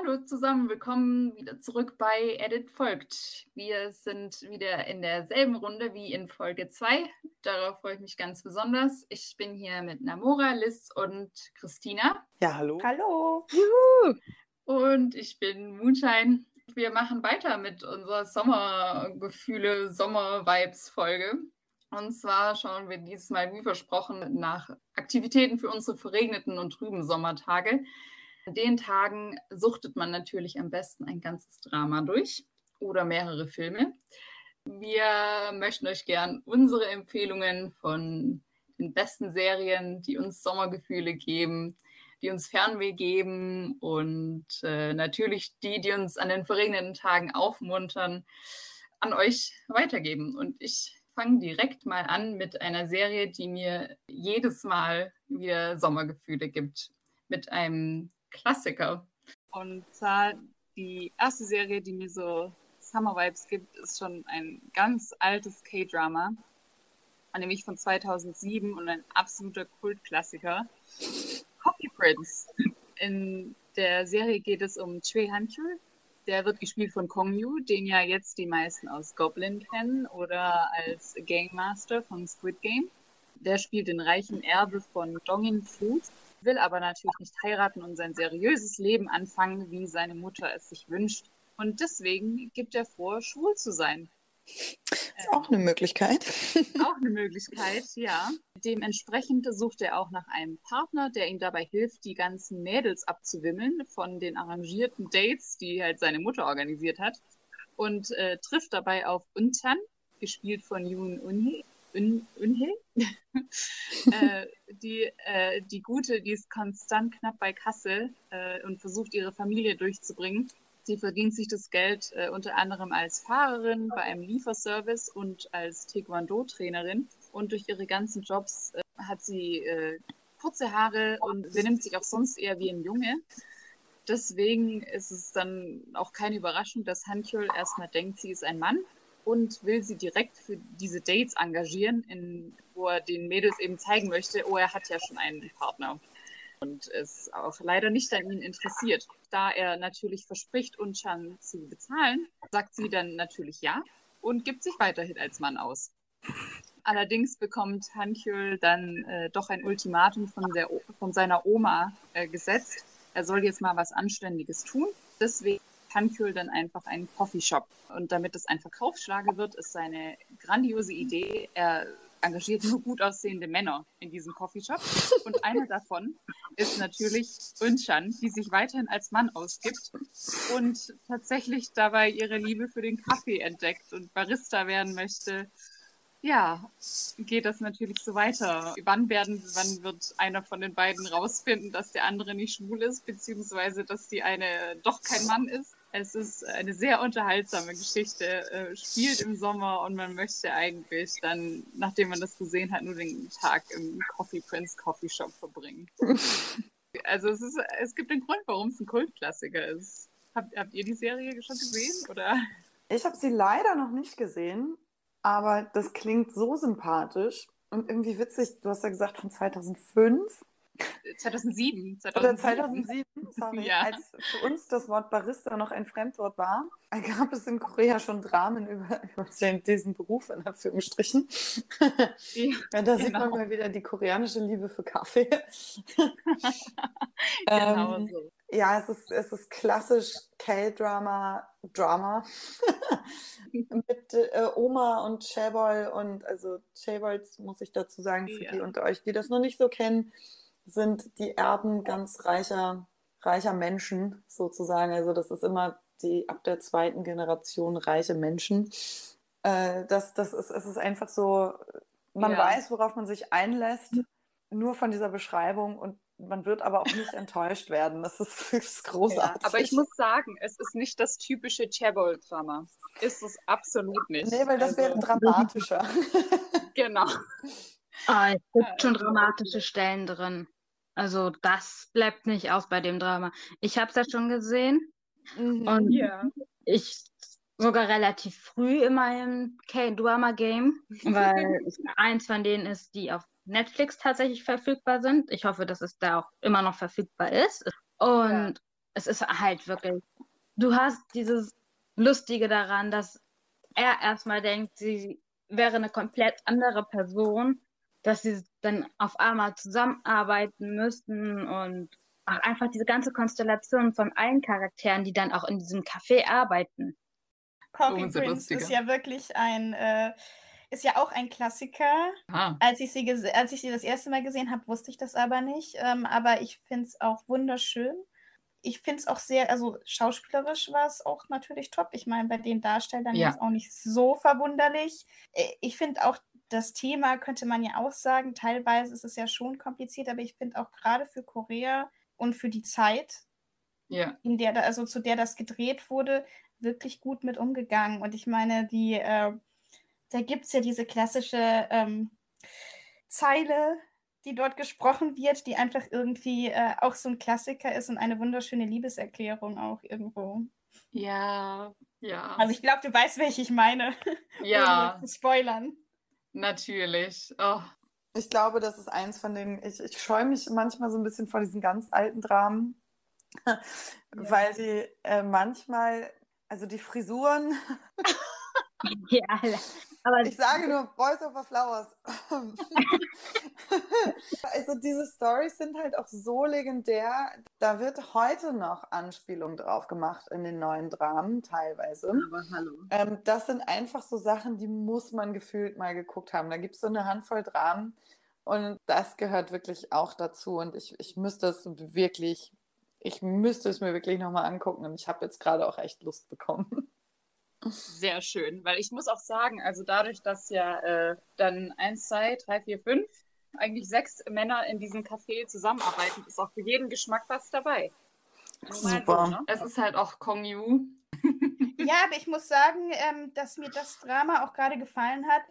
Hallo zusammen, willkommen wieder zurück bei Edit folgt. Wir sind wieder in derselben Runde wie in Folge 2. Darauf freue ich mich ganz besonders. Ich bin hier mit Namora, Liz und Christina. Ja, hallo. Hallo. Juhu. Und ich bin Moonshine. Wir machen weiter mit unserer Sommergefühle, Sommer-Vibes-Folge. Und zwar schauen wir dieses Mal, wie versprochen, nach Aktivitäten für unsere verregneten und trüben Sommertage. Den Tagen suchtet man natürlich am besten ein ganzes Drama durch oder mehrere Filme. Wir möchten euch gern unsere Empfehlungen von den besten Serien, die uns Sommergefühle geben, die uns Fernweh geben und äh, natürlich die, die uns an den verregneten Tagen aufmuntern, an euch weitergeben. Und ich fange direkt mal an mit einer Serie, die mir jedes Mal wieder Sommergefühle gibt. Mit einem Klassiker. Und zwar die erste Serie, die mir so Summer Vibes gibt, ist schon ein ganz altes K-Drama, nämlich von 2007 und ein absoluter Kultklassiker. Coffee Prince. In der Serie geht es um Choi Han-chul, der wird gespielt von Kong Yu, den ja jetzt die meisten aus Goblin kennen oder als Game Master von Squid Game. Der spielt den reichen Erbe von Dongin Fu, will aber natürlich nicht heiraten und sein seriöses Leben anfangen, wie seine Mutter es sich wünscht. Und deswegen gibt er vor, schwul zu sein. Ist auch eine Möglichkeit. Auch eine Möglichkeit, ja. Dementsprechend sucht er auch nach einem Partner, der ihm dabei hilft, die ganzen Mädels abzuwimmeln von den arrangierten Dates, die halt seine Mutter organisiert hat. Und äh, trifft dabei auf Untan, gespielt von Yoon Unhe. Unhe? äh, die, äh, die Gute, die ist konstant knapp bei Kassel äh, und versucht, ihre Familie durchzubringen. Sie verdient sich das Geld äh, unter anderem als Fahrerin bei einem Lieferservice und als Taekwondo-Trainerin. Und durch ihre ganzen Jobs äh, hat sie äh, kurze Haare und benimmt sich auch sonst eher wie ein Junge. Deswegen ist es dann auch keine Überraschung, dass Hankyul erstmal denkt, sie ist ein Mann und will sie direkt für diese Dates engagieren, in, wo er den Mädels eben zeigen möchte, oh, er hat ja schon einen Partner und es auch leider nicht an ihn interessiert. Da er natürlich verspricht, Unchan zu bezahlen, sagt sie dann natürlich ja und gibt sich weiterhin als Mann aus. Allerdings bekommt Hankyul dann äh, doch ein Ultimatum von, der, von seiner Oma äh, gesetzt. Er soll jetzt mal was Anständiges tun. Deswegen Hankyul dann einfach einen Coffeeshop. Und damit es ein Verkaufsschlager wird, ist seine grandiose Idee, er engagiert nur gut aussehende Männer in diesem Coffeeshop. Und einer davon ist natürlich Unchan, die sich weiterhin als Mann ausgibt und tatsächlich dabei ihre Liebe für den Kaffee entdeckt und Barista werden möchte. Ja, geht das natürlich so weiter. Wann werden, wann wird einer von den beiden rausfinden, dass der andere nicht schwul ist, beziehungsweise dass die eine doch kein Mann ist? Es ist eine sehr unterhaltsame Geschichte, äh, spielt im Sommer und man möchte eigentlich dann, nachdem man das gesehen hat, nur den Tag im Coffee Prince Coffee Shop verbringen. also es, ist, es gibt einen Grund, warum es ein Kultklassiker ist. Habt, habt ihr die Serie schon gesehen? Oder? Ich habe sie leider noch nicht gesehen, aber das klingt so sympathisch und irgendwie witzig. Du hast ja gesagt von 2005. 2007. 2007. Oder 2007, sorry. Ja. Als für uns das Wort Barista noch ein Fremdwort war, gab es in Korea schon Dramen über, über diesen Beruf, in Anführungsstrichen. Ja, ja da genau. sieht man genau. mal wieder die koreanische Liebe für Kaffee. genau ähm, so. Ja, es ist, es ist klassisch K-Drama, Drama. Mit äh, Oma und Chaebol und also Chaebols muss ich dazu sagen, für ja. die unter euch, die das noch nicht so kennen sind die Erben ganz reicher, reicher Menschen sozusagen. Also das ist immer die ab der zweiten Generation reiche Menschen. Äh, das, das ist, es ist einfach so, man ja. weiß, worauf man sich einlässt, nur von dieser Beschreibung und man wird aber auch nicht enttäuscht werden. Das ist, das ist großartig. Ja, aber ich muss sagen, es ist nicht das typische Chebol-Drama. Ist es absolut nicht. Nee, weil das also, wäre dramatischer. genau. Ah, es gibt schon dramatische Stellen drin. Also das bleibt nicht aus bei dem Drama. Ich habe es ja schon gesehen mhm, und yeah. ich sogar relativ früh in meinem K-Drama-Game, weil eins von denen ist, die auf Netflix tatsächlich verfügbar sind. Ich hoffe, dass es da auch immer noch verfügbar ist. Und ja. es ist halt wirklich, du hast dieses Lustige daran, dass er erstmal denkt, sie wäre eine komplett andere Person, dass sie dann auf einmal zusammenarbeiten müssten und auch einfach diese ganze Konstellation von allen Charakteren, die dann auch in diesem Café arbeiten. Coffee oh, Prince ist ja wirklich ein, äh, ist ja auch ein Klassiker. Als ich, sie als ich sie das erste Mal gesehen habe, wusste ich das aber nicht. Ähm, aber ich finde es auch wunderschön. Ich finde es auch sehr, also schauspielerisch war es auch natürlich top. Ich meine, bei den Darstellern ja. jetzt auch nicht so verwunderlich. Äh, ich finde auch das Thema könnte man ja auch sagen, teilweise ist es ja schon kompliziert, aber ich finde auch gerade für Korea und für die Zeit, ja. in der also zu der das gedreht wurde, wirklich gut mit umgegangen. Und ich meine, die, äh, da gibt es ja diese klassische ähm, Zeile, die dort gesprochen wird, die einfach irgendwie äh, auch so ein Klassiker ist und eine wunderschöne Liebeserklärung auch irgendwo. Ja, ja. Also ich glaube, du weißt, welche ich meine. Ja. Spoilern. Natürlich. Oh. Ich glaube, das ist eins von den, ich, ich scheue mich manchmal so ein bisschen vor diesen ganz alten Dramen, ja. weil sie äh, manchmal, also die Frisuren. ja, aber ich sage nur Boys over Flowers. also diese Stories sind halt auch so legendär. Da wird heute noch Anspielung drauf gemacht in den neuen Dramen teilweise. Aber hallo. Ähm, das sind einfach so Sachen, die muss man gefühlt mal geguckt haben. Da gibt es so eine Handvoll Dramen und das gehört wirklich auch dazu. Und ich, ich müsste es wirklich, ich müsste es mir wirklich nochmal angucken. Und ich habe jetzt gerade auch echt Lust bekommen. Sehr schön, weil ich muss auch sagen, also dadurch, dass ja äh, dann eins, zwei, drei, vier, fünf, eigentlich sechs Männer in diesem Café zusammenarbeiten, ist auch für jeden Geschmack was dabei. Super. So, ne? Es ist halt auch Kong Yu. ja, aber ich muss sagen, ähm, dass mir das Drama auch gerade gefallen hat.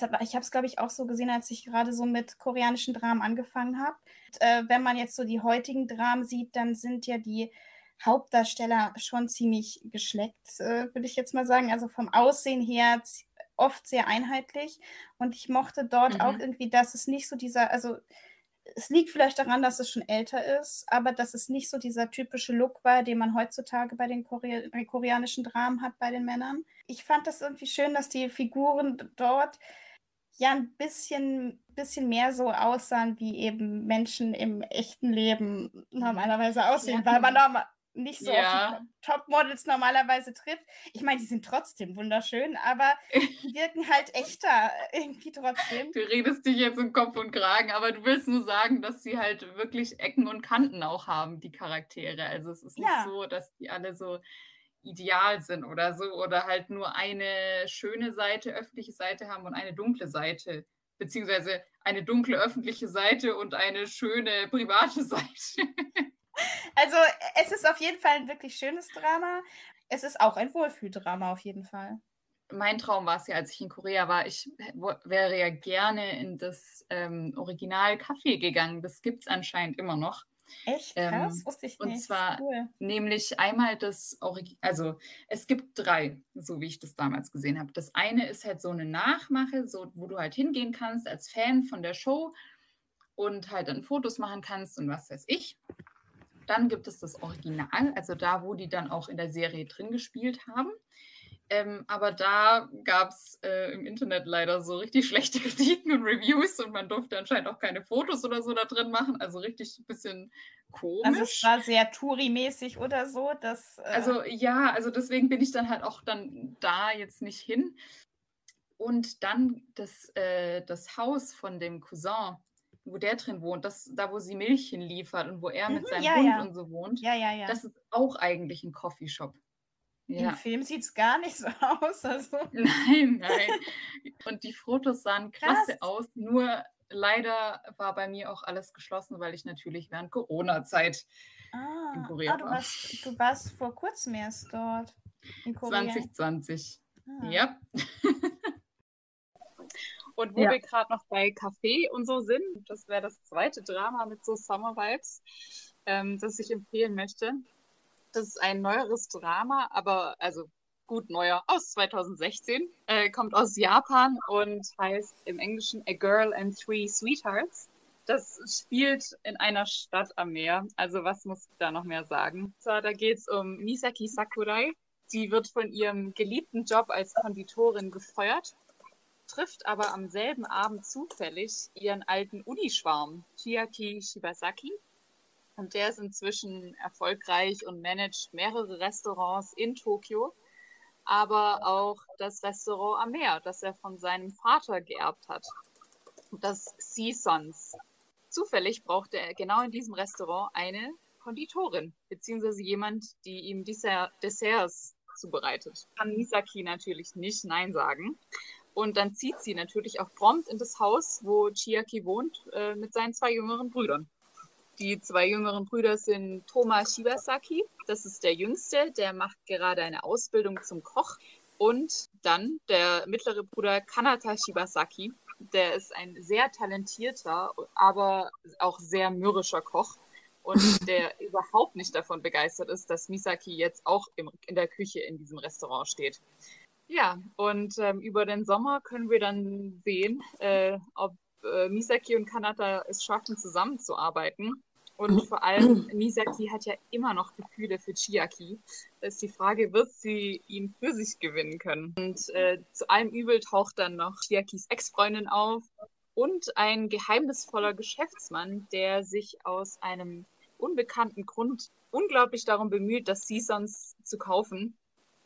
Hat, ich habe es, glaube ich, auch so gesehen, als ich gerade so mit koreanischen Dramen angefangen habe. Äh, wenn man jetzt so die heutigen Dramen sieht, dann sind ja die Hauptdarsteller schon ziemlich geschleckt, äh, würde ich jetzt mal sagen. Also vom Aussehen her oft sehr einheitlich. Und ich mochte dort mhm. auch irgendwie, dass es nicht so dieser, also es liegt vielleicht daran, dass es schon älter ist, aber dass es nicht so dieser typische Look war, den man heutzutage bei den Kore koreanischen Dramen hat bei den Männern. Ich fand das irgendwie schön, dass die Figuren dort ja ein bisschen, bisschen mehr so aussahen, wie eben Menschen im echten Leben normalerweise aussehen, ja. weil man normal nicht so ja. Topmodels normalerweise trifft. Ich meine, die sind trotzdem wunderschön, aber die wirken halt echter irgendwie trotzdem. Du redest dich jetzt im Kopf und Kragen, aber du willst nur sagen, dass sie halt wirklich Ecken und Kanten auch haben, die Charaktere. Also es ist nicht ja. so, dass die alle so ideal sind oder so oder halt nur eine schöne Seite, öffentliche Seite haben und eine dunkle Seite beziehungsweise eine dunkle öffentliche Seite und eine schöne private Seite. Also es ist auf jeden Fall ein wirklich schönes Drama. Es ist auch ein Wohlfühldrama auf jeden Fall. Mein Traum war es ja, als ich in Korea war, ich wäre ja gerne in das ähm, Original Café gegangen. Das gibt es anscheinend immer noch. Echt krass, ähm, wusste ich nicht. Und zwar cool. nämlich einmal das Original, also es gibt drei, so wie ich das damals gesehen habe. Das eine ist halt so eine Nachmache, so, wo du halt hingehen kannst als Fan von der Show und halt dann Fotos machen kannst und was weiß ich. Dann gibt es das Original, also da, wo die dann auch in der Serie drin gespielt haben. Ähm, aber da gab es äh, im Internet leider so richtig schlechte Kritiken und Reviews und man durfte anscheinend auch keine Fotos oder so da drin machen. Also richtig ein bisschen komisch. Also es war sehr Touri-mäßig oder so. Dass, äh... Also ja, also deswegen bin ich dann halt auch dann da jetzt nicht hin. Und dann das, äh, das Haus von dem Cousin, wo der drin wohnt, das, da wo sie Milch hinliefert und wo er mhm, mit seinem ja, Hund ja. und so wohnt, ja, ja, ja. das ist auch eigentlich ein Coffeeshop. Ja. Im Film sieht es gar nicht so aus. Also. Nein, nein. Und die Fotos sahen klasse Krass. aus, nur leider war bei mir auch alles geschlossen, weil ich natürlich während Corona-Zeit ah, in Korea ah, du war. Warst, du warst vor kurzem erst dort. In Korea. 2020. Ah. Ja. Und wo ja. wir gerade noch bei Kaffee und so sind, das wäre das zweite Drama mit so Summer Vibes, ähm, das ich empfehlen möchte. Das ist ein neueres Drama, aber also gut neuer, aus 2016, äh, kommt aus Japan und heißt im Englischen A Girl and Three Sweethearts. Das spielt in einer Stadt am Meer. Also was muss ich da noch mehr sagen? So, da geht es um Misaki Sakurai. Sie wird von ihrem geliebten Job als Konditorin gefeuert, trifft aber am selben Abend zufällig ihren alten Unischwarm, Chiaki Shibasaki. Und der ist inzwischen erfolgreich und managt mehrere Restaurants in Tokio, aber auch das Restaurant am Meer, das er von seinem Vater geerbt hat. Das Seasons Zufällig brauchte er genau in diesem Restaurant eine Konditorin, beziehungsweise jemand, die ihm Dessert, Desserts zubereitet. Kann Misaki natürlich nicht Nein sagen. Und dann zieht sie natürlich auch prompt in das Haus, wo Chiaki wohnt, äh, mit seinen zwei jüngeren Brüdern. Die zwei jüngeren Brüder sind Toma Shibasaki, das ist der jüngste, der macht gerade eine Ausbildung zum Koch. Und dann der mittlere Bruder Kanata Shibasaki, der ist ein sehr talentierter, aber auch sehr mürrischer Koch und der überhaupt nicht davon begeistert ist, dass Misaki jetzt auch im, in der Küche in diesem Restaurant steht. Ja, und ähm, über den Sommer können wir dann sehen, äh, ob äh, Misaki und Kanata es schaffen, zusammenzuarbeiten. Und vor allem, Misaki hat ja immer noch Gefühle für Chiaki. Da ist die Frage, wird sie ihn für sich gewinnen können? Und äh, zu allem Übel taucht dann noch Chiakis Ex-Freundin auf und ein geheimnisvoller Geschäftsmann, der sich aus einem unbekannten Grund unglaublich darum bemüht, das Seasons zu kaufen.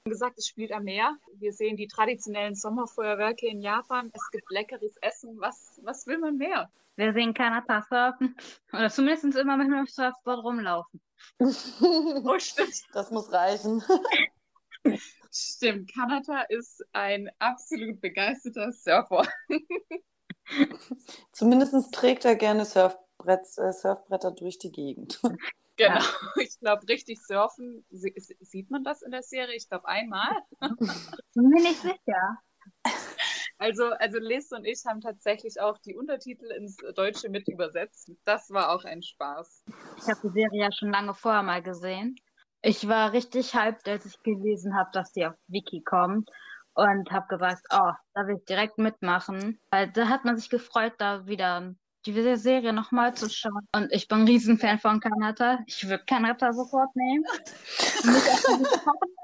Gesagt, es spielt am Meer. Wir sehen die traditionellen Sommerfeuerwerke in Japan. Es gibt leckeres Essen. Was, was will man mehr? Wir sehen Kanata surfen. Oder zumindest immer mit einem Surfboard rumlaufen. oh, stimmt. Das muss reichen. Stimmt, Kanata ist ein absolut begeisterter Surfer. Zumindest trägt er gerne Surfbrett, äh, Surfbretter durch die Gegend. Genau, ja. ich glaube, richtig surfen, sieht man das in der Serie? Ich glaube, einmal. Bin mir nicht sicher. Also, also Liz und ich haben tatsächlich auch die Untertitel ins Deutsche mit übersetzt. Das war auch ein Spaß. Ich habe die Serie ja schon lange vorher mal gesehen. Ich war richtig hyped, als ich gelesen habe, dass die auf Wiki kommt und habe gesagt, oh, da will ich direkt mitmachen. Weil da hat man sich gefreut, da wieder die Serie nochmal zu schauen. Und ich bin ein Riesenfan von Kanata. Ich würde Kanata sofort nehmen.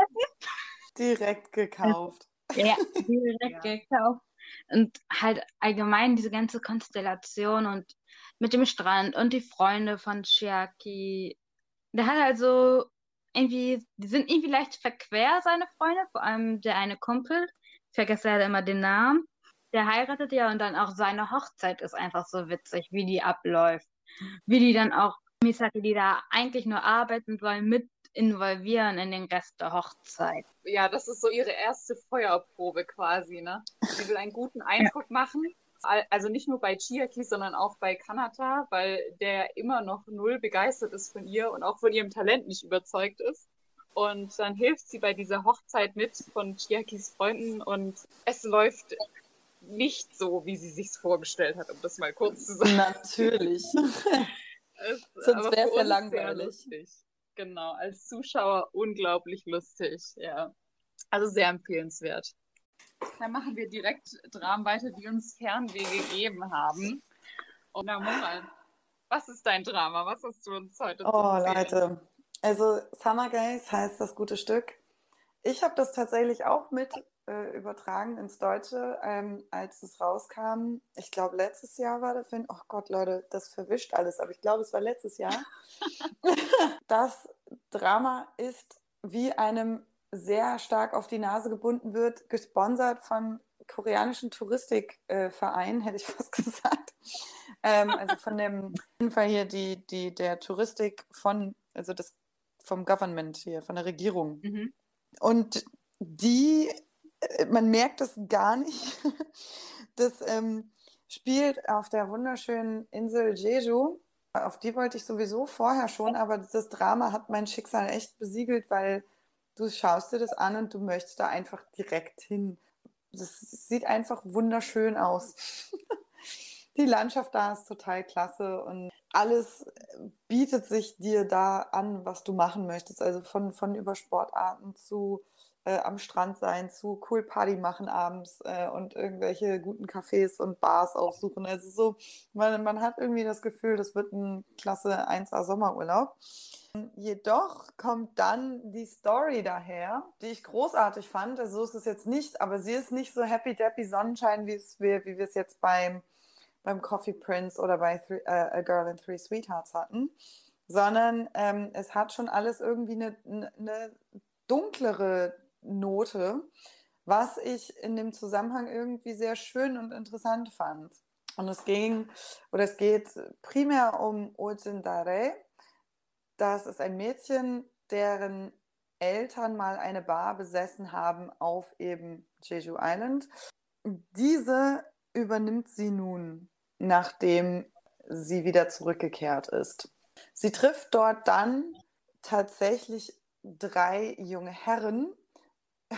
direkt gekauft. Ja, direkt ja. gekauft. Und halt allgemein diese ganze Konstellation und mit dem Strand und die Freunde von Chiaki. Der hat also irgendwie, die sind irgendwie leicht verquer, seine Freunde, vor allem der eine Kumpel. Ich vergesse leider immer den Namen. Der heiratet ja und dann auch seine Hochzeit ist einfach so witzig, wie die abläuft. Wie die dann auch Misaki, die da eigentlich nur arbeiten wollen, mit involvieren in den Rest der Hochzeit. Ja, das ist so ihre erste Feuerprobe quasi, ne? Sie will einen guten Eindruck ja. machen. Also nicht nur bei Chiaki, sondern auch bei Kanata, weil der immer noch null begeistert ist von ihr und auch von ihrem Talent nicht überzeugt ist. Und dann hilft sie bei dieser Hochzeit mit von Chiakis Freunden und es läuft nicht so, wie sie sich vorgestellt hat, um das mal kurz zu sagen. Natürlich. Sonst wäre es ja langweilig. Genau, als Zuschauer unglaublich lustig, ja. Also sehr empfehlenswert. Dann machen wir direkt Dramen weiter, die uns Fernweh gegeben haben. Und na, Moral, was ist dein Drama? Was hast du uns heute oh, Oh, Leute. Also Summer Gaze heißt das gute Stück. Ich habe das tatsächlich auch mit äh, übertragen ins Deutsche, ähm, als es rauskam. Ich glaube, letztes Jahr war der Film. Oh Gott, Leute, das verwischt alles, aber ich glaube, es war letztes Jahr. das Drama ist wie einem sehr stark auf die Nase gebunden wird, gesponsert von koreanischen Touristikverein, äh, hätte ich fast gesagt. Ähm, also von dem, auf jeden Fall hier die, die, der Touristik von, also das vom Government hier, von der Regierung. Mhm. Und die man merkt es gar nicht. Das ähm, spielt auf der wunderschönen Insel Jeju. Auf die wollte ich sowieso vorher schon, aber das Drama hat mein Schicksal echt besiegelt, weil du schaust dir das an und du möchtest da einfach direkt hin. Das sieht einfach wunderschön aus. Die Landschaft da ist total klasse und alles bietet sich dir da an, was du machen möchtest. Also von, von über Sportarten zu äh, am Strand sein zu cool Party machen abends äh, und irgendwelche guten Cafés und Bars aufsuchen. Also so, man, man hat irgendwie das Gefühl, das wird ein klasse 1A Sommerurlaub. Jedoch kommt dann die Story daher, die ich großartig fand. Also so ist es jetzt nicht, aber sie ist nicht so happy deppy Sonnenschein, wie, es wir, wie wir es jetzt beim, beim Coffee Prince oder bei Three, uh, A Girl in Three Sweethearts hatten, sondern ähm, es hat schon alles irgendwie eine, eine dunklere Note, was ich in dem Zusammenhang irgendwie sehr schön und interessant fand. Und es ging oder es geht primär um Ojin Dare. Das ist ein Mädchen, deren Eltern mal eine Bar besessen haben auf eben Jeju Island. Diese übernimmt sie nun, nachdem sie wieder zurückgekehrt ist. Sie trifft dort dann tatsächlich drei junge Herren,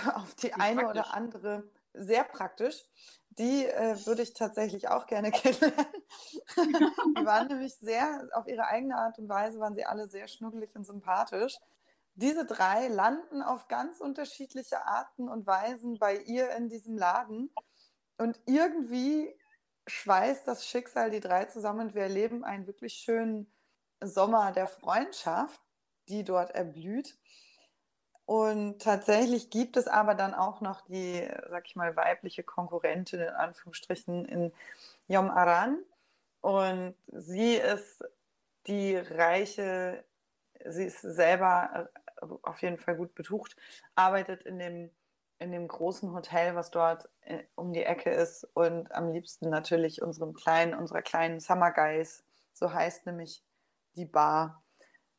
auf die eine praktisch. oder andere, sehr praktisch. Die äh, würde ich tatsächlich auch gerne kennenlernen. die waren nämlich sehr, auf ihre eigene Art und Weise waren sie alle sehr schnuggelig und sympathisch. Diese drei landen auf ganz unterschiedliche Arten und Weisen bei ihr in diesem Laden. Und irgendwie schweißt das Schicksal die drei zusammen und wir erleben einen wirklich schönen Sommer der Freundschaft, die dort erblüht. Und tatsächlich gibt es aber dann auch noch die, sag ich mal, weibliche Konkurrentin in Anführungsstrichen in Yom Aran. Und sie ist die reiche, sie ist selber äh, auf jeden Fall gut betucht, arbeitet in dem, in dem großen Hotel, was dort äh, um die Ecke ist und am liebsten natürlich unserem kleinen, unserer kleinen Summer Guys, so heißt nämlich die Bar,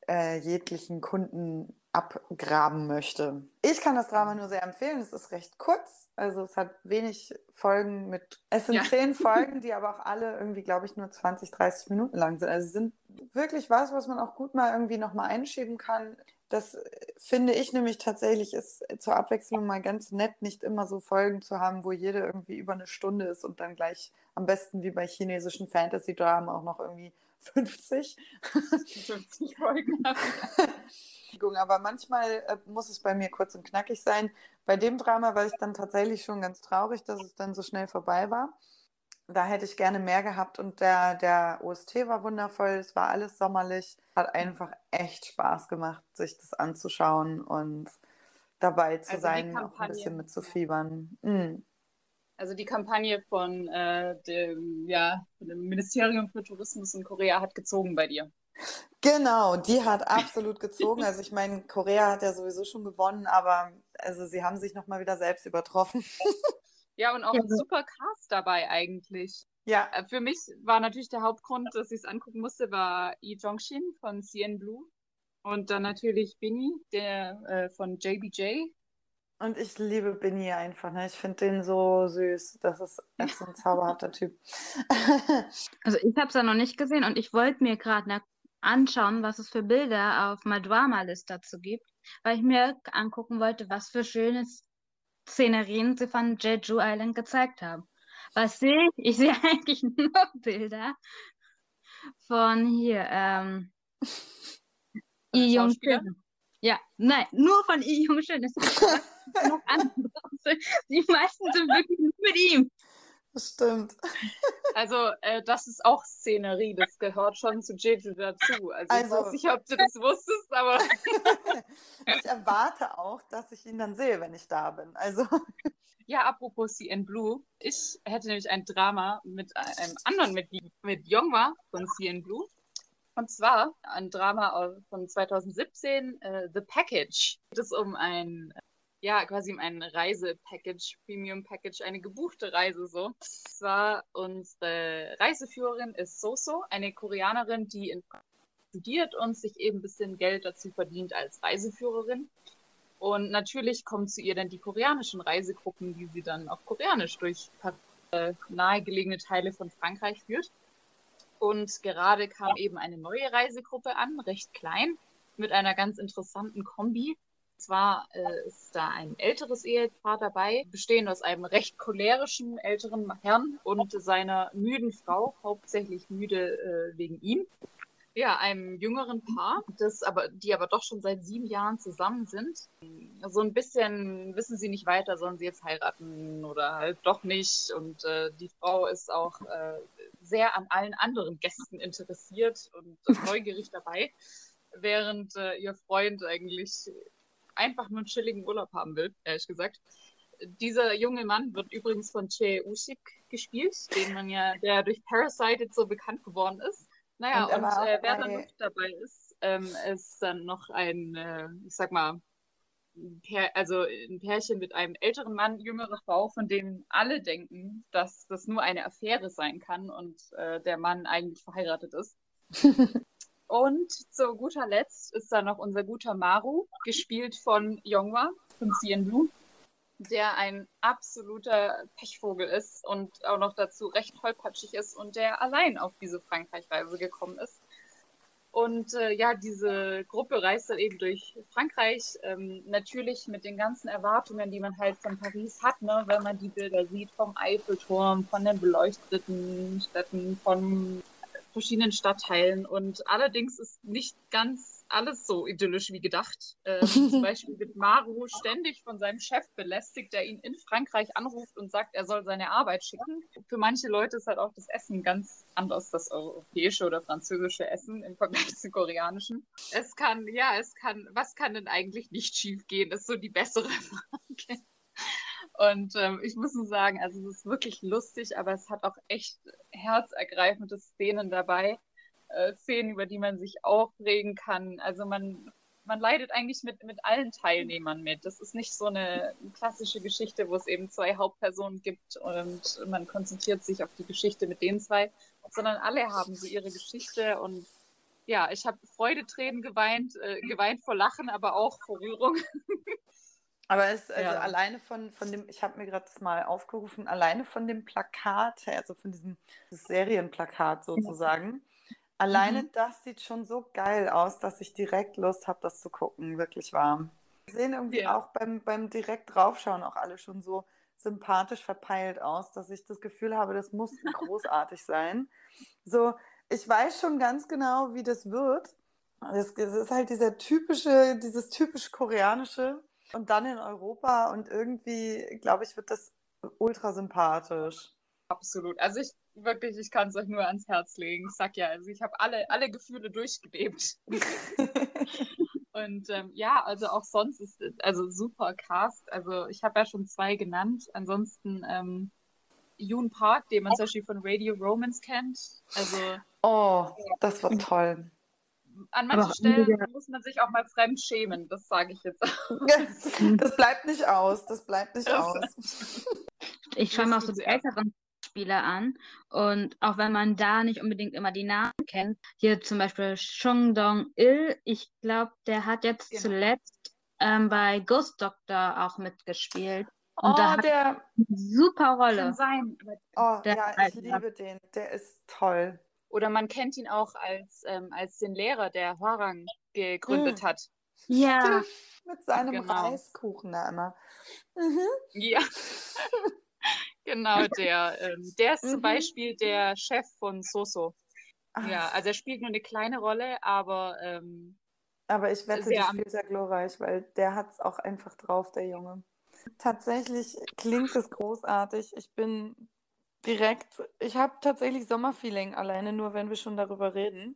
äh, jeglichen Kunden abgraben möchte. Ich kann das Drama nur sehr empfehlen. Es ist recht kurz. Also es hat wenig Folgen mit. Es sind ja. zehn Folgen, die aber auch alle irgendwie, glaube ich, nur 20, 30 Minuten lang sind. Also sind wirklich was, was man auch gut mal irgendwie nochmal einschieben kann. Das finde ich nämlich tatsächlich ist zur Abwechslung mal ganz nett, nicht immer so Folgen zu haben, wo jede irgendwie über eine Stunde ist und dann gleich am besten wie bei chinesischen Fantasy-Dramen auch noch irgendwie 50. 50 Folgen. Aber manchmal äh, muss es bei mir kurz und knackig sein. Bei dem Drama war ich dann tatsächlich schon ganz traurig, dass es dann so schnell vorbei war. Da hätte ich gerne mehr gehabt und der, der OST war wundervoll, es war alles sommerlich, hat einfach echt Spaß gemacht, sich das anzuschauen und dabei zu also sein, auch ein bisschen mitzufiebern. Mhm. Also die Kampagne von, äh, dem, ja, von dem Ministerium für Tourismus in Korea hat gezogen bei dir. Genau, die hat absolut gezogen. Also ich meine, Korea hat ja sowieso schon gewonnen, aber also sie haben sich nochmal wieder selbst übertroffen. Ja, und auch ja. ein super Cast dabei eigentlich. Ja. Äh, für mich war natürlich der Hauptgrund, dass ich es angucken musste, war Lee Jongshin von CN Blue. Und dann natürlich Binny, der äh, von JBJ, und ich liebe Benny einfach. Ne? Ich finde den so süß. Das ist echt so ein zauberhafter Typ. also ich habe es ja noch nicht gesehen und ich wollte mir gerade anschauen, was es für Bilder auf Drama-List dazu gibt, weil ich mir angucken wollte, was für schöne Szenerien sie von Jeju Island gezeigt haben. Was sehe ich? Ich sehe eigentlich nur Bilder von hier. Ähm, Lee Jung Ja, nein, nur von Lee Jung andere. Die meisten sind wirklich nur mit ihm. Das stimmt. Also, äh, das ist auch Szenerie, das gehört schon zu Jeju dazu. Also, also ich weiß nicht, ob du das wusstest, aber. ich erwarte auch, dass ich ihn dann sehe, wenn ich da bin. Also. Ja, apropos CN Blue. Ich hätte nämlich ein Drama mit einem anderen Mitglied, mit Yongwa von CN Blue. Und zwar ein Drama von 2017, äh, The Package. Es geht um ein ja, quasi ein Reisepackage, Premium-Package, eine gebuchte Reise so. Zwar unsere Reiseführerin ist Soso, eine Koreanerin, die in studiert und sich eben ein bisschen Geld dazu verdient als Reiseführerin. Und natürlich kommen zu ihr dann die koreanischen Reisegruppen, die sie dann auf Koreanisch durch äh, nahegelegene Teile von Frankreich führt. Und gerade kam eben eine neue Reisegruppe an, recht klein, mit einer ganz interessanten Kombi. Zwar äh, ist da ein älteres Ehepaar dabei, bestehend aus einem recht cholerischen älteren Herrn und seiner müden Frau, hauptsächlich müde äh, wegen ihm. ja, einem jüngeren Paar, das aber, die aber doch schon seit sieben Jahren zusammen sind. So ein bisschen wissen sie nicht weiter, sollen sie jetzt heiraten oder halt doch nicht. Und äh, die Frau ist auch äh, sehr an allen anderen Gästen interessiert und neugierig dabei, während äh, ihr Freund eigentlich einfach nur einen chilligen Urlaub haben will, ehrlich gesagt. Dieser junge Mann wird übrigens von Che Usyk gespielt, den man ja, der durch Parasite jetzt so bekannt geworden ist. Naja, und, und äh, wer dann noch dabei ist, ähm, ist dann noch ein, äh, ich sag mal, also ein Pärchen mit einem älteren Mann, jüngere Frau, von dem alle denken, dass das nur eine Affäre sein kann und äh, der Mann eigentlich verheiratet ist. und zu guter Letzt ist da noch unser guter Maru, gespielt von Yongwa von CN Blue der ein absoluter Pechvogel ist und auch noch dazu recht tollpatschig ist und der allein auf diese Frankreich-Reise gekommen ist. Und äh, ja, diese Gruppe reist dann eben durch Frankreich, ähm, natürlich mit den ganzen Erwartungen, die man halt von Paris hat, ne? wenn man die Bilder sieht vom Eiffelturm, von den beleuchteten Städten, von verschiedenen Stadtteilen. Und allerdings ist nicht ganz alles so idyllisch wie gedacht. Ähm, zum Beispiel wird Maru ständig von seinem Chef belästigt, der ihn in Frankreich anruft und sagt, er soll seine Arbeit schicken. Für manche Leute ist halt auch das Essen ganz anders, das europäische oder französische Essen im Vergleich zum koreanischen. Es kann, ja, es kann, was kann denn eigentlich nicht schief gehen, ist so die bessere Frage. Und ähm, ich muss nur sagen, also es ist wirklich lustig, aber es hat auch echt herzergreifende Szenen dabei äh, Szenen, über die man sich aufregen kann. Also man, man leidet eigentlich mit, mit allen Teilnehmern mit. Das ist nicht so eine klassische Geschichte, wo es eben zwei Hauptpersonen gibt und man konzentriert sich auf die Geschichte mit den zwei, sondern alle haben so ihre Geschichte und ja, ich habe Freudetränen geweint, äh, geweint vor Lachen, aber auch vor Rührung. Aber es also ja. alleine von, von dem, ich habe mir gerade das mal aufgerufen, alleine von dem Plakat, also von diesem Serienplakat sozusagen, Alleine mhm. das sieht schon so geil aus, dass ich direkt Lust habe, das zu gucken. Wirklich warm. Wir sehen irgendwie ja. auch beim, beim direkt draufschauen auch alle schon so sympathisch verpeilt aus, dass ich das Gefühl habe, das muss großartig sein. So, ich weiß schon ganz genau, wie das wird. Es ist halt dieser typische, dieses typisch koreanische und dann in Europa und irgendwie, glaube ich, wird das ultra sympathisch. Absolut. Also ich wirklich, ich kann es euch nur ans Herz legen. Ich sag ja, also ich habe alle, alle Gefühle durchgelebt. Und ähm, ja, also auch sonst ist also super Cast. Also ich habe ja schon zwei genannt. Ansonsten ähm, Yoon Park, den man zum Beispiel von Radio Romance kennt. Also oh, das war toll. An manchen Aber Stellen ja. muss man sich auch mal fremd schämen. Das sage ich jetzt. das bleibt nicht aus. Das bleibt nicht aus. Ich schaue mir auch so die älteren Spieler an. Und auch wenn man da nicht unbedingt immer die Namen kennt, hier zum Beispiel Chung Dong-il, ich glaube, der hat jetzt genau. zuletzt ähm, bei Ghost Doctor auch mitgespielt. Und oh, da der super Rolle. Kann sein. Oh, der ja, ich liebe den. Der ist toll. Oder man kennt ihn auch als, ähm, als den Lehrer, der Hwarang gegründet mm. hat. Ja. Mit seinem genau. Reiskuchen da immer. Mhm. Ja. Genau, der. Ähm, der ist zum mhm. Beispiel der Chef von Soso. Ach. Ja, also er spielt nur eine kleine Rolle, aber. Ähm, aber ich wette, der spielt sehr glorreich, weil der hat es auch einfach drauf, der Junge. Tatsächlich klingt es großartig. Ich bin direkt, ich habe tatsächlich Sommerfeeling alleine, nur wenn wir schon darüber reden.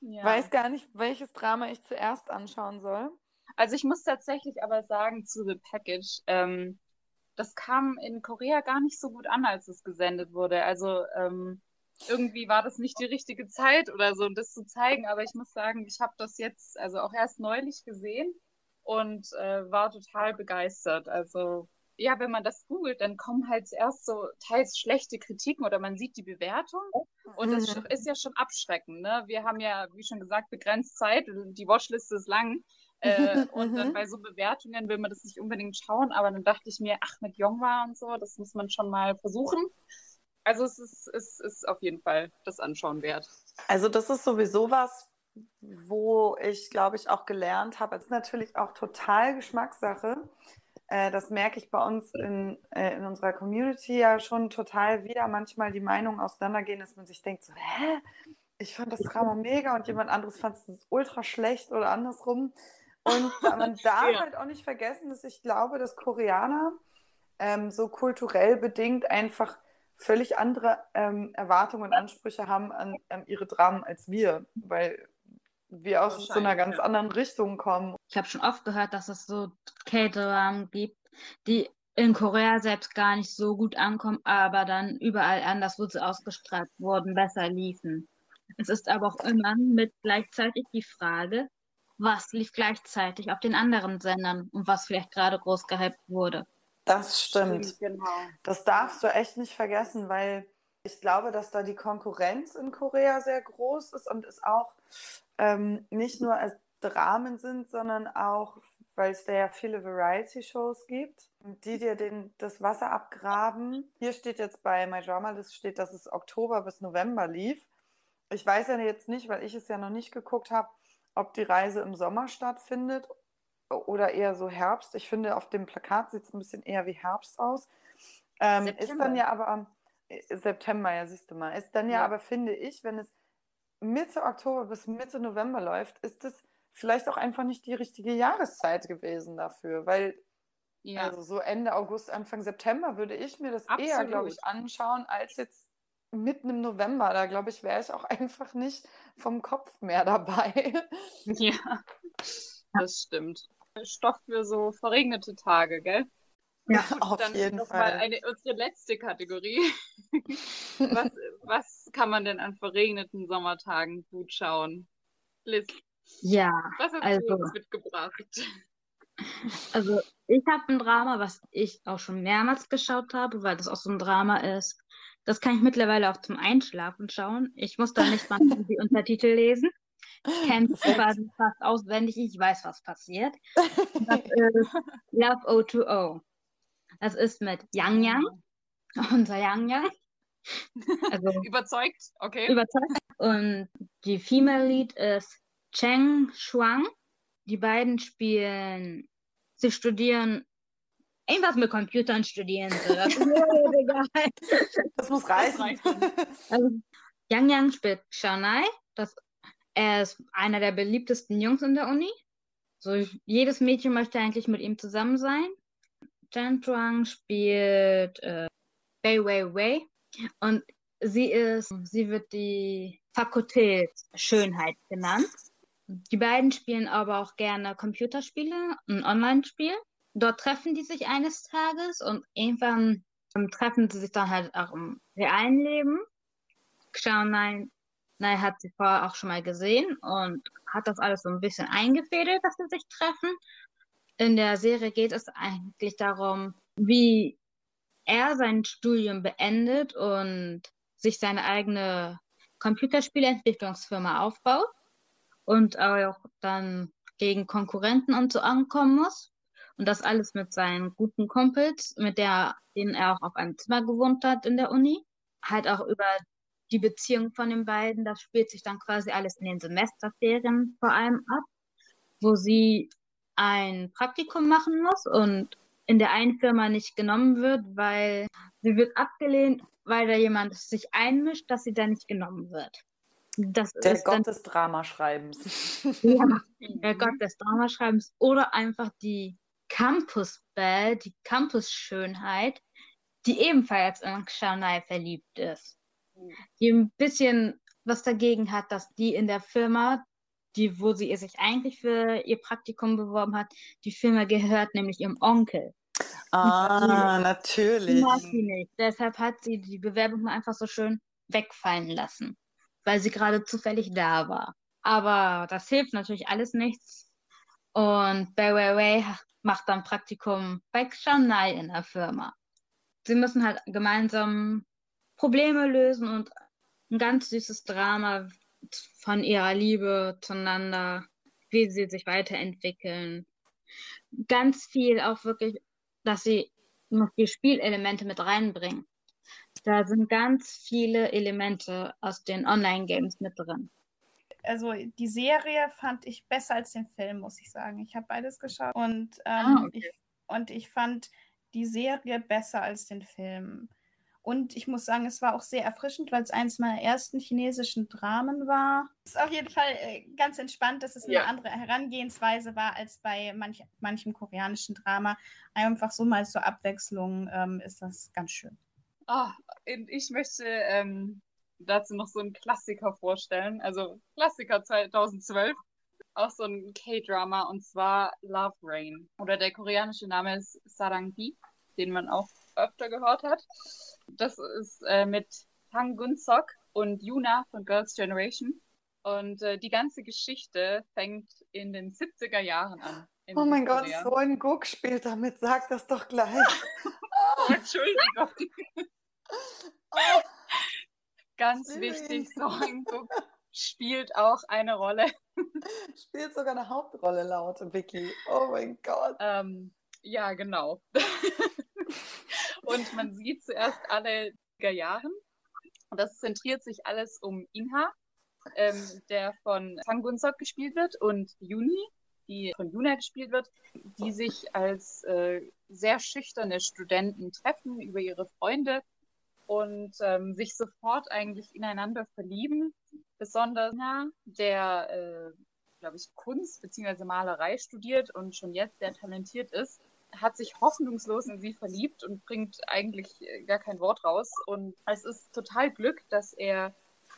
Ja. Weiß gar nicht, welches Drama ich zuerst anschauen soll. Also ich muss tatsächlich aber sagen zu The Package, ähm, das kam in Korea gar nicht so gut an, als es gesendet wurde. Also ähm, irgendwie war das nicht die richtige Zeit oder so, um das zu zeigen. Aber ich muss sagen, ich habe das jetzt also auch erst neulich gesehen und äh, war total begeistert. Also ja, wenn man das googelt, dann kommen halt zuerst so teils schlechte Kritiken oder man sieht die Bewertung und das mhm. ist ja schon abschreckend. Ne? Wir haben ja, wie schon gesagt, begrenzt Zeit, die Watchliste ist lang. Äh, und dann mhm. bei so Bewertungen will man das nicht unbedingt schauen, aber dann dachte ich mir, ach, mit Jongwa und so, das muss man schon mal versuchen. Also es ist, es ist auf jeden Fall das Anschauen wert. Also das ist sowieso was, wo ich, glaube ich, auch gelernt habe. Es ist natürlich auch total Geschmackssache. Äh, das merke ich bei uns in, äh, in unserer Community ja schon total wieder. Manchmal die Meinungen auseinandergehen, dass man sich denkt, so, hä? ich fand das Drama mega und jemand anderes fand es ultra schlecht oder andersrum. Und man darf ja. halt auch nicht vergessen, dass ich glaube, dass Koreaner ähm, so kulturell bedingt einfach völlig andere ähm, Erwartungen und Ansprüche haben an, an ihre Dramen als wir, weil wir aus so einer ganz ja. anderen Richtung kommen. Ich habe schon oft gehört, dass es so K-Dramen gibt, die in Korea selbst gar nicht so gut ankommen, aber dann überall anders, wo sie ausgestrahlt wurden, besser liefen. Es ist aber auch immer mit gleichzeitig die Frage, was lief gleichzeitig auf den anderen Sendern und was vielleicht gerade groß gehypt wurde. Das stimmt. Genau. Das darfst du echt nicht vergessen, weil ich glaube, dass da die Konkurrenz in Korea sehr groß ist und es auch ähm, nicht nur als Dramen sind, sondern auch, weil es da ja viele Variety-Shows gibt, die dir den, das Wasser abgraben. Hier steht jetzt bei My Drama List steht, dass es Oktober bis November lief. Ich weiß ja jetzt nicht, weil ich es ja noch nicht geguckt habe, ob die Reise im Sommer stattfindet oder eher so Herbst. Ich finde, auf dem Plakat sieht es ein bisschen eher wie Herbst aus. Ähm, ist dann ja aber äh, September, ja, siehst du mal. Ist dann ja, ja, aber, finde ich, wenn es Mitte Oktober bis Mitte November läuft, ist es vielleicht auch einfach nicht die richtige Jahreszeit gewesen dafür, weil ja. also so Ende August, Anfang September würde ich mir das Absolut. eher, glaube ich, anschauen, als jetzt mitten im November. Da glaube ich, wäre ich auch einfach nicht vom Kopf mehr dabei. Ja, das stimmt. Stoff für so verregnete Tage, gell? Ja, Gut, auf dann jeden noch Fall. Mal eine, unsere letzte Kategorie. was, was kann man denn an verregneten Sommertagen gut schauen? Liz, ja, was hast also, du uns mitgebracht? Also ich habe ein Drama, was ich auch schon mehrmals geschaut habe, weil das auch so ein Drama ist. Das kann ich mittlerweile auch zum Einschlafen schauen. Ich muss da nicht mal die Untertitel lesen. Ich kenne es quasi fast auswendig. Ich weiß, was passiert. Das ist Love O2O. Das ist mit Yang Yang, unser Yang Yang. Also, überzeugt, okay. Überzeugt. Und die Female Lead ist Cheng Shuang. Die beiden spielen, sie studieren irgendwas mit Computern studieren. So. Das ist mir egal. Das muss reichen. Also, Yang Yang spielt Shanai. Das, er ist einer der beliebtesten Jungs in der Uni. So, jedes Mädchen möchte eigentlich mit ihm zusammen sein. Chen Chuang spielt äh, Wei Wei Wei und sie ist, sie wird die Fakultät Schönheit genannt. Die beiden spielen aber auch gerne Computerspiele, ein Online-Spiel. Dort treffen die sich eines Tages und irgendwann treffen sie sich dann halt auch im realen Leben. Xiao Nai, Nai hat sie vorher auch schon mal gesehen und hat das alles so ein bisschen eingefädelt, dass sie sich treffen in der Serie geht es eigentlich darum, wie er sein Studium beendet und sich seine eigene Computerspielentwicklungsfirma aufbaut und auch dann gegen Konkurrenten und so ankommen muss. Und das alles mit seinen guten Kumpels, mit der, denen er auch auf einem Zimmer gewohnt hat in der Uni. Halt auch über die Beziehung von den beiden. Das spielt sich dann quasi alles in den Semesterferien vor allem ab, wo sie ein Praktikum machen muss und in der einen Firma nicht genommen wird, weil sie wird abgelehnt, weil da jemand sich einmischt, dass sie da nicht genommen wird. Das der Gott des Dramaschreibens. Ja, der Gott des Dramaschreibens oder einfach die Campus-Belle, die Campus-Schönheit, die ebenfalls in Shanai verliebt ist. Die ein bisschen was dagegen hat, dass die in der Firma die, wo sie sich eigentlich für ihr Praktikum beworben hat, die Firma gehört nämlich ihrem Onkel. Ah, natürlich. Mag sie nicht. Deshalb hat sie die Bewerbung einfach so schön wegfallen lassen, weil sie gerade zufällig da war. Aber das hilft natürlich alles nichts. Und Bai Weiwei macht dann Praktikum bei Shanai in der Firma. Sie müssen halt gemeinsam Probleme lösen und ein ganz süßes Drama von ihrer Liebe zueinander, wie sie sich weiterentwickeln. Ganz viel auch wirklich, dass sie noch die Spielelemente mit reinbringen. Da sind ganz viele Elemente aus den Online-Games mit drin. Also die Serie fand ich besser als den Film, muss ich sagen. Ich habe beides geschaut und, ähm, ah, okay. ich, und ich fand die Serie besser als den Film. Und ich muss sagen, es war auch sehr erfrischend, weil es eines meiner ersten chinesischen Dramen war. Es ist auf jeden Fall äh, ganz entspannt, dass es ja. eine andere Herangehensweise war als bei manch, manchem koreanischen Drama. Einfach so mal zur Abwechslung ähm, ist das ganz schön. Oh, ich möchte ähm, dazu noch so einen Klassiker vorstellen. Also Klassiker 2012. Auch so ein K-Drama und zwar Love Rain. Oder der koreanische Name ist Sarangbi, den man auch öfter gehört hat. Das ist äh, mit Hang Gun-sok und Yuna von Girls' Generation. Und äh, die ganze Geschichte fängt in den 70er Jahren an. Oh mein Gott, so ein Guck spielt damit, sag das doch gleich. oh, Entschuldigung. oh. Ganz wichtig, so ein Guck spielt auch eine Rolle. Spielt sogar eine Hauptrolle laut, Vicky. Oh mein Gott. Ähm, ja, genau. Und man sieht zuerst alle Jahren. Und das zentriert sich alles um Inha, ähm, der von Tangunsok gespielt wird, und Juni, die von Yuna gespielt wird, die sich als äh, sehr schüchterne Studenten treffen über ihre Freunde und ähm, sich sofort eigentlich ineinander verlieben. Besonders Inha, der, äh, glaube ich, Kunst bzw. Malerei studiert und schon jetzt sehr talentiert ist, hat sich hoffnungslos in sie verliebt und bringt eigentlich äh, gar kein Wort raus. Und es ist total Glück, dass er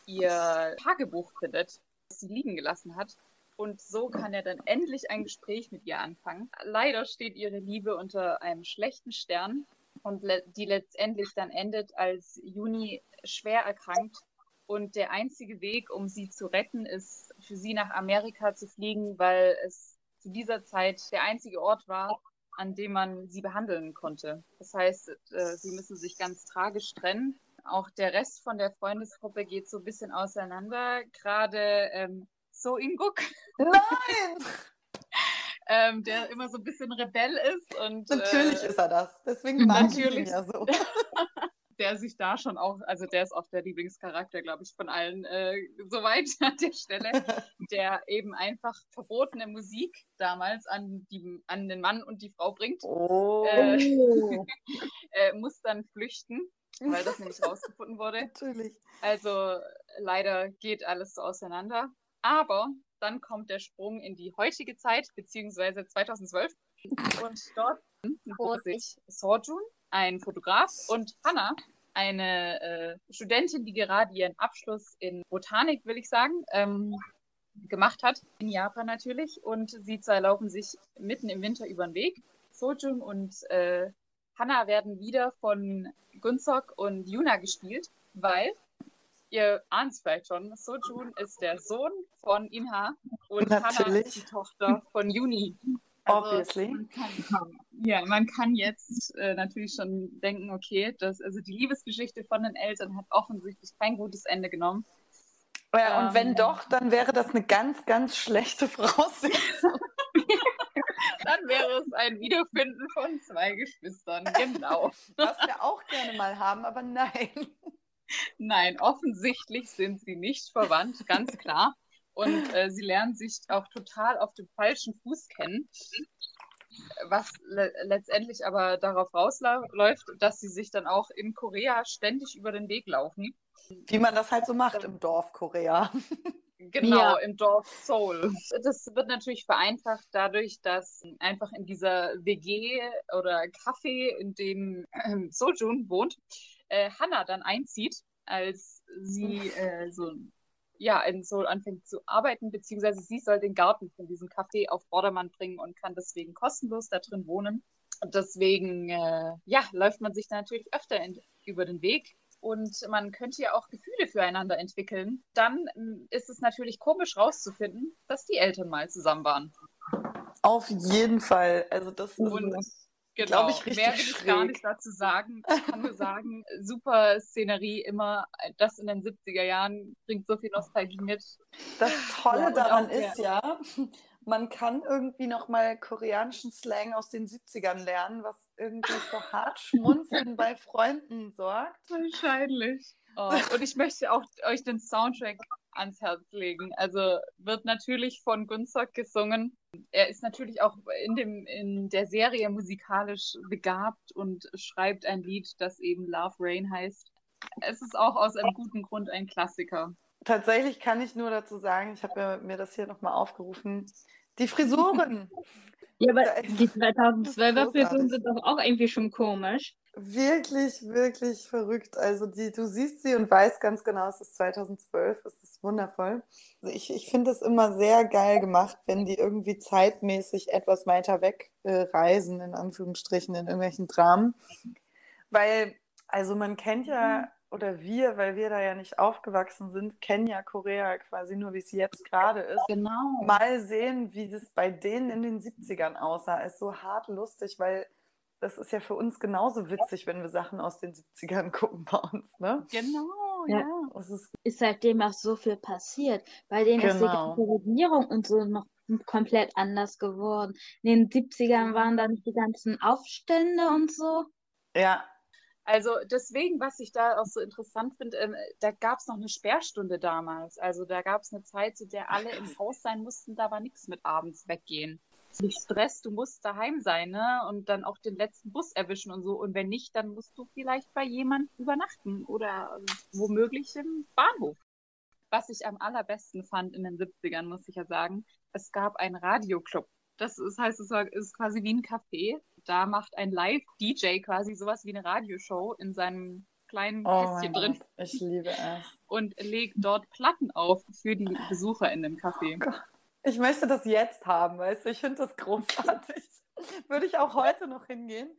ihr Tagebuch findet, das sie liegen gelassen hat. Und so kann er dann endlich ein Gespräch mit ihr anfangen. Leider steht ihre Liebe unter einem schlechten Stern und le die letztendlich dann endet, als Juni schwer erkrankt. Und der einzige Weg, um sie zu retten, ist für sie nach Amerika zu fliegen, weil es zu dieser Zeit der einzige Ort war, an dem man sie behandeln konnte. Das heißt, äh, sie müssen sich ganz tragisch trennen. Auch der Rest von der Freundesgruppe geht so ein bisschen auseinander. Gerade ähm, So Inguk. Nein! ähm, der immer so ein bisschen Rebell ist. Und, natürlich äh, ist er das. Deswegen mag ich ihn ja so. der sich da schon auch, also der ist auch der Lieblingscharakter, glaube ich, von allen äh, soweit an der Stelle, der eben einfach verbotene Musik damals an, die, an den Mann und die Frau bringt. Oh. Äh, äh, muss dann flüchten, weil das nämlich rausgefunden wurde. Natürlich. Also leider geht alles so auseinander. Aber dann kommt der Sprung in die heutige Zeit, beziehungsweise 2012. Und dort vor sich Sojun, ein Fotograf, und Hannah, eine äh, Studentin, die gerade ihren Abschluss in Botanik, will ich sagen, ähm, gemacht hat, in Japan natürlich. Und sie zwei laufen sich mitten im Winter über den Weg. Sojun und äh, Hannah werden wieder von Gunsok und Yuna gespielt, weil ihr ahnt es vielleicht schon, Sojun ist der Sohn von Inha und Natürlich. Hannah ist die Tochter von Juni. Also, Obviously. Man kann, ja, man kann jetzt äh, natürlich schon denken, okay, das, also die Liebesgeschichte von den Eltern hat offensichtlich kein gutes Ende genommen. Ja, und ähm, wenn doch, dann wäre das eine ganz, ganz schlechte Voraussetzung. dann wäre es ein Wiederfinden von zwei Geschwistern, genau. Was wir auch gerne mal haben, aber nein. Nein, offensichtlich sind sie nicht verwandt, ganz klar und äh, sie lernen sich auch total auf dem falschen Fuß kennen, was le letztendlich aber darauf rausläuft, dass sie sich dann auch in Korea ständig über den Weg laufen. Wie man das halt so macht im Dorf Korea. Genau, ja. im Dorf Seoul. Das wird natürlich vereinfacht dadurch, dass einfach in dieser WG oder Café, in dem äh, Sojun wohnt, äh, Hannah dann einzieht, als sie äh, so ja, in Seoul anfängt zu arbeiten, beziehungsweise sie soll den Garten von diesem Café auf Vordermann bringen und kann deswegen kostenlos da drin wohnen. Und deswegen, äh, ja, läuft man sich da natürlich öfter in, über den Weg und man könnte ja auch Gefühle füreinander entwickeln. Dann ähm, ist es natürlich komisch rauszufinden, dass die Eltern mal zusammen waren. Auf jeden Fall. Also das und ist Genau, ich, richtig mehr will ich gar nicht dazu sagen. Ich kann nur sagen, super Szenerie, immer das in den 70er Jahren bringt so viel Nostalgie mit. Das Tolle ja, daran ist ja, man kann irgendwie nochmal koreanischen Slang aus den 70ern lernen, was irgendwie für hart Schmunzeln bei Freunden sorgt. Wahrscheinlich. Oh, und ich möchte auch euch den Soundtrack ans Herz legen. Also wird natürlich von Gunzog gesungen. Er ist natürlich auch in, dem, in der Serie musikalisch begabt und schreibt ein Lied, das eben Love Rain heißt. Es ist auch aus einem guten Grund ein Klassiker. Tatsächlich kann ich nur dazu sagen, ich habe mir das hier nochmal aufgerufen, die Frisuren. Ja, aber die 2012er Frisuren sind doch auch irgendwie schon komisch. Wirklich, wirklich verrückt. Also die, du siehst sie und weißt ganz genau, es ist 2012, es ist wundervoll. Also ich ich finde es immer sehr geil gemacht, wenn die irgendwie zeitmäßig etwas weiter weg äh, reisen, in Anführungsstrichen, in irgendwelchen Dramen. Weil, also man kennt ja oder wir, weil wir da ja nicht aufgewachsen sind, kennen ja Korea quasi nur, wie es jetzt gerade ist. Genau. Mal sehen, wie das bei denen in den 70ern aussah. Ist so hart lustig, weil das ist ja für uns genauso witzig, wenn wir Sachen aus den 70ern gucken bei uns, ne? Genau, ja. ja. Ist, ist, seitdem auch so viel passiert. Bei denen genau. ist die genau. ganze Regierung und so noch komplett anders geworden. In den 70ern waren da nicht die ganzen Aufstände und so. Ja, also deswegen, was ich da auch so interessant finde, ähm, da gab es noch eine Sperrstunde damals. Also da gab es eine Zeit, zu der alle im Haus sein mussten, da war nichts mit abends weggehen. Nicht Stress, du musst daheim sein, ne? Und dann auch den letzten Bus erwischen und so. Und wenn nicht, dann musst du vielleicht bei jemandem übernachten oder womöglich im Bahnhof. Was ich am allerbesten fand in den 70ern, muss ich ja sagen, es gab einen Radioclub. Das ist, heißt, es ist quasi wie ein Café da macht ein Live-DJ quasi sowas wie eine Radioshow in seinem kleinen oh Kästchen drin. Gott, ich liebe es. Und legt dort Platten auf für die Besucher in dem Café. Oh ich möchte das jetzt haben, weißt du? Ich finde das großartig. Würde ich auch heute noch hingehen.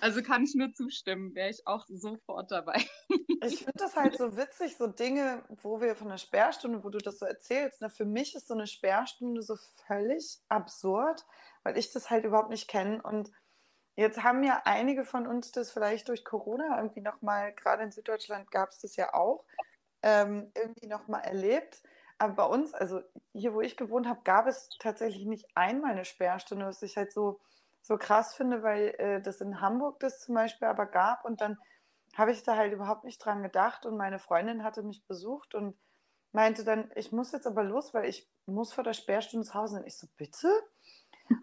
Also kann ich nur zustimmen, wäre ich auch sofort dabei. Ich finde das halt so witzig, so Dinge, wo wir von der Sperrstunde, wo du das so erzählst. Ne? Für mich ist so eine Sperrstunde so völlig absurd, weil ich das halt überhaupt nicht kenne. Und jetzt haben ja einige von uns das vielleicht durch Corona irgendwie nochmal, gerade in Süddeutschland gab es das ja auch, ähm, irgendwie nochmal erlebt. Aber bei uns, also hier, wo ich gewohnt habe, gab es tatsächlich nicht einmal eine Sperrstunde, was ich halt so, so krass finde, weil äh, das in Hamburg das zum Beispiel aber gab und dann habe ich da halt überhaupt nicht dran gedacht und meine Freundin hatte mich besucht und meinte dann, ich muss jetzt aber los, weil ich muss vor der Sperrstunde zu Hause. Und ich so, bitte?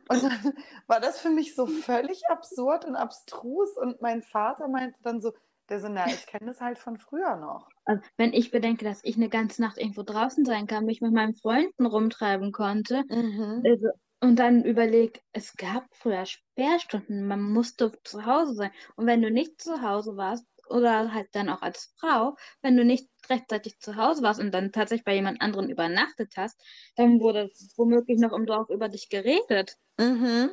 Und dann war das für mich so völlig absurd und abstrus. Und mein Vater meinte dann so, der so, na, ich kenne das halt von früher noch. Also, wenn ich bedenke, dass ich eine ganze Nacht irgendwo draußen sein kann, mich mit meinen Freunden rumtreiben konnte, mhm. also, und dann überleg, es gab früher Sperrstunden, man musste zu Hause sein. Und wenn du nicht zu Hause warst, oder halt dann auch als Frau, wenn du nicht rechtzeitig zu Hause warst und dann tatsächlich bei jemand anderen übernachtet hast, dann wurde womöglich noch im Dorf über dich geredet. Mhm.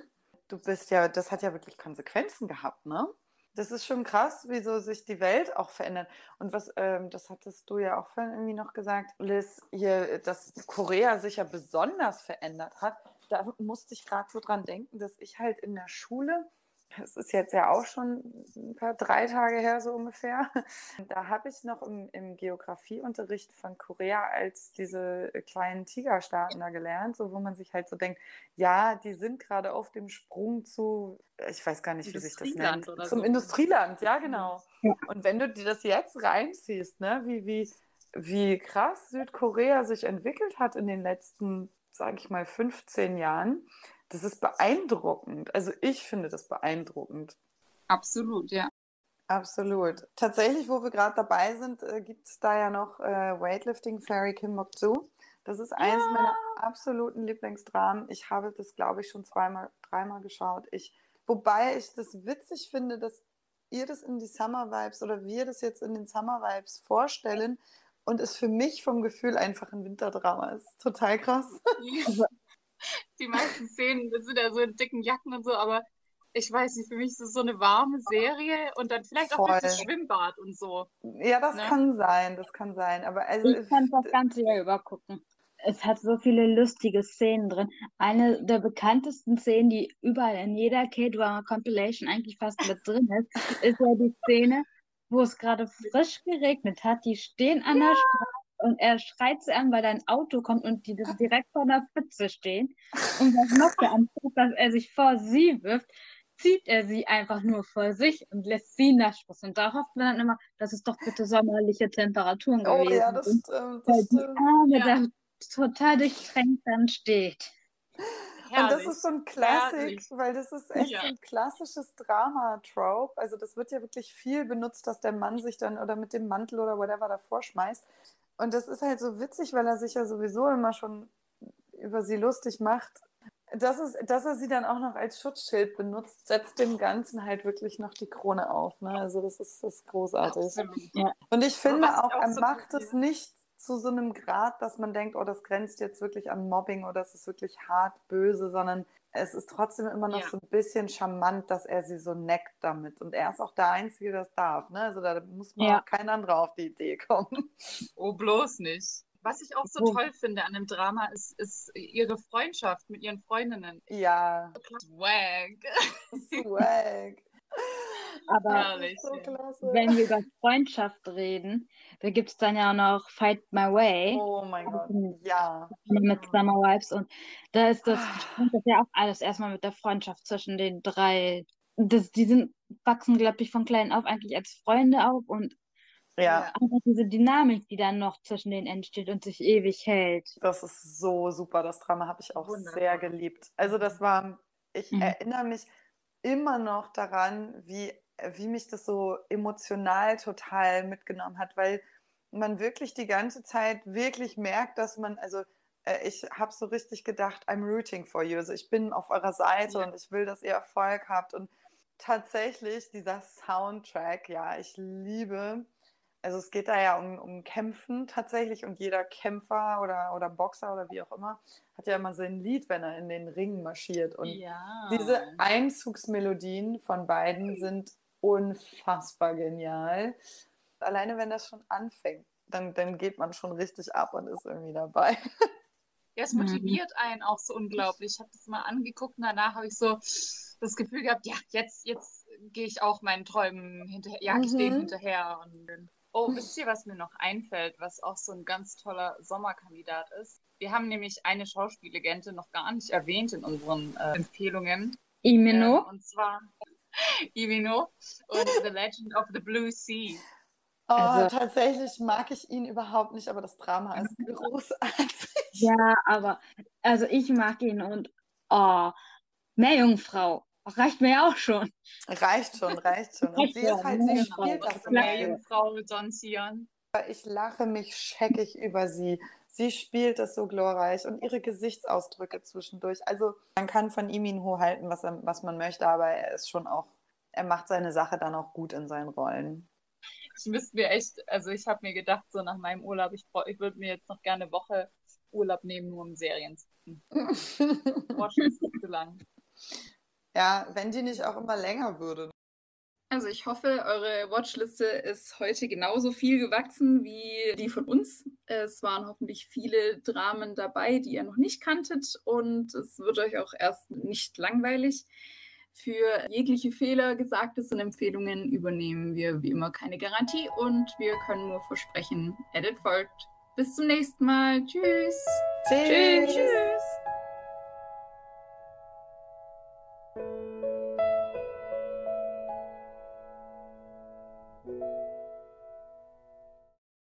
Du bist ja, das hat ja wirklich Konsequenzen gehabt, ne? Das ist schon krass, wieso sich die Welt auch verändert. Und was, ähm, das hattest du ja auch vorhin irgendwie noch gesagt, Liz, hier, dass Korea sich ja besonders verändert hat. Da musste ich gerade so dran denken, dass ich halt in der Schule das ist jetzt ja auch schon ein paar drei Tage her so ungefähr. Da habe ich noch im, im, Geografieunterricht von Korea als diese kleinen Tigerstaaten da gelernt, so wo man sich halt so denkt, ja, die sind gerade auf dem Sprung zu, ich weiß gar nicht, wie sich das nennt, zum so. Industrieland, ja genau. Ja. Und wenn du dir das jetzt reinziehst, ne, wie, wie, wie krass Südkorea sich entwickelt hat in den letzten, sage ich mal, 15 Jahren, das ist beeindruckend. Also ich finde das beeindruckend. Absolut, ja. Absolut. Tatsächlich, wo wir gerade dabei sind, äh, gibt es da ja noch äh, Weightlifting Fairy Kim Mok-Soo. Das ist eines ja. meiner absoluten Lieblingsdramen. Ich habe das, glaube ich, schon zweimal, dreimal geschaut. Ich, wobei ich das witzig finde, dass ihr das in die Summer Vibes oder wir das jetzt in den Summer Vibes vorstellen und es für mich vom Gefühl einfach ein Winterdrama ist. Total krass. Also die meisten Szenen sind ja so in dicken Jacken und so, aber ich weiß nicht, für mich ist es so eine warme Serie und dann vielleicht Voll. auch das Schwimmbad und so. Ja, das ne? kann sein, das kann sein. Aber also ich kann das ganze Jahr übergucken. Es hat so viele lustige Szenen drin. Eine der bekanntesten Szenen, die überall in jeder K-Drama-Compilation eigentlich fast mit drin ist, ist ja die Szene, wo es gerade frisch geregnet hat. Die stehen an ja. der Straße und er schreit sie an, weil dein Auto kommt und die direkt vor der Pfütze stehen. Und was macht er anstatt, dass er sich vor sie wirft, zieht er sie einfach nur vor sich und lässt sie nass Und da hofft man dann immer, dass es doch bitte sommerliche Temperaturen oh, gewesen ja, das sind. stimmt. Das Weil die stimmt. Arme Ja. da total durchtränkt dann steht. Und das Herrlich. ist so ein Classic, Herrlich. weil das ist echt Ja. so ein klassisches Drama-Trope. Also das wird ja wirklich viel benutzt, dass der Mann sich dann oder mit dem Mantel oder whatever davor schmeißt. Und das ist halt so witzig, weil er sich ja sowieso immer schon über sie lustig macht. Dass, es, dass er sie dann auch noch als Schutzschild benutzt, setzt dem Ganzen halt wirklich noch die Krone auf. Ne? Also das ist, das ist großartig. Absolut. Und ich finde auch, auch er so macht es nicht zu so einem Grad, dass man denkt, oh, das grenzt jetzt wirklich an Mobbing oder es ist wirklich hart böse, sondern es ist trotzdem immer noch Ja. so ein bisschen charmant, dass er sie so neckt damit. Und er ist auch der Einzige, der das darf. Ne? Also da muss man Ja. auch kein anderer auf die Idee kommen. Oh, bloß nicht. Was ich auch so Oh. toll finde an dem Drama ist, ist ihre Freundschaft mit ihren Freundinnen. Ja, Swag. swag. Aber ist so wenn wir über Freundschaft reden, da gibt es dann ja auch noch Fight My Way Oh mein Gott, ja. mit Summer Vibes und da ist das, Ah. das ja auch alles erstmal mit der Freundschaft zwischen den drei. Das, die sind, wachsen, glaube ich, von klein auf eigentlich als Freunde auf und Ja, einfach diese Dynamik, die dann noch zwischen denen entsteht und sich ewig hält. das ist so super. Das Drama habe ich auch Wunderbar. sehr geliebt. Also das war, ich Mhm. erinnere mich immer noch daran, wie, wie mich das so emotional total mitgenommen hat, weil man wirklich die ganze Zeit wirklich merkt, dass man, also äh, ich habe so richtig gedacht, I'm rooting for you. Also ich bin auf eurer Seite Ja. und ich will, dass ihr Erfolg habt. Und tatsächlich dieser Soundtrack, ja, ich liebe. Also es geht da ja um, um Kämpfen tatsächlich und jeder Kämpfer oder, oder Boxer oder wie auch immer hat ja immer sein Lied, wenn er in den Ring marschiert. Und ja. diese Einzugsmelodien von beiden sind unfassbar genial. Alleine wenn das schon anfängt, dann, dann geht man schon richtig ab und ist irgendwie dabei. Ja, es Mhm. motiviert einen auch so unglaublich. Ich habe das mal angeguckt und danach habe ich so das Gefühl gehabt, ja, jetzt, jetzt gehe ich auch meinen Träumen hinterher, jag ich Mhm. hinterher. Und, oh, wisst ihr, was mir noch einfällt, was auch so ein ganz toller Sommerkandidat ist? Wir haben nämlich eine Schauspiellegende noch gar nicht erwähnt in unseren äh, Empfehlungen. Imino? Ähm, und zwar Imino und The Legend of the Blue Sea. Oh, Also- tatsächlich mag ich ihn überhaupt nicht, aber das Drama ist großartig. Ja, aber also ich mag ihn und oh, Meerjungfrau. Reicht mir ja auch schon. Reicht schon, reicht schon. Und sie ist halt, ne? sie Genau. spielt das. Meerjungfrau Don Sion. Ich lache mich scheckig über sie. Sie spielt das so glorreich und ihre Gesichtsausdrücke zwischendurch. Also man kann von ihm ihn halten, was, er, was man möchte, aber er ist schon auch, er macht seine Sache dann auch gut in seinen Rollen. Ich müsste mir echt, also ich habe mir gedacht, so nach meinem Urlaub, ich, brauch- ich würde mir jetzt noch gerne eine Woche Urlaub nehmen, nur um Serien zu gucken. Boah, schon zu lang. Ja, wenn die nicht auch immer länger würde. Also ich hoffe, eure Watchliste ist heute genauso viel gewachsen wie die von uns. Es waren hoffentlich viele Dramen dabei, die ihr noch nicht kanntet und es wird euch auch erst nicht langweilig. Für jegliche Fehler, Gesagtes und Empfehlungen übernehmen wir wie immer keine Garantie und wir können nur versprechen, Edit folgt. Bis zum nächsten Mal. Tschüss. Tschüss. Tschüss.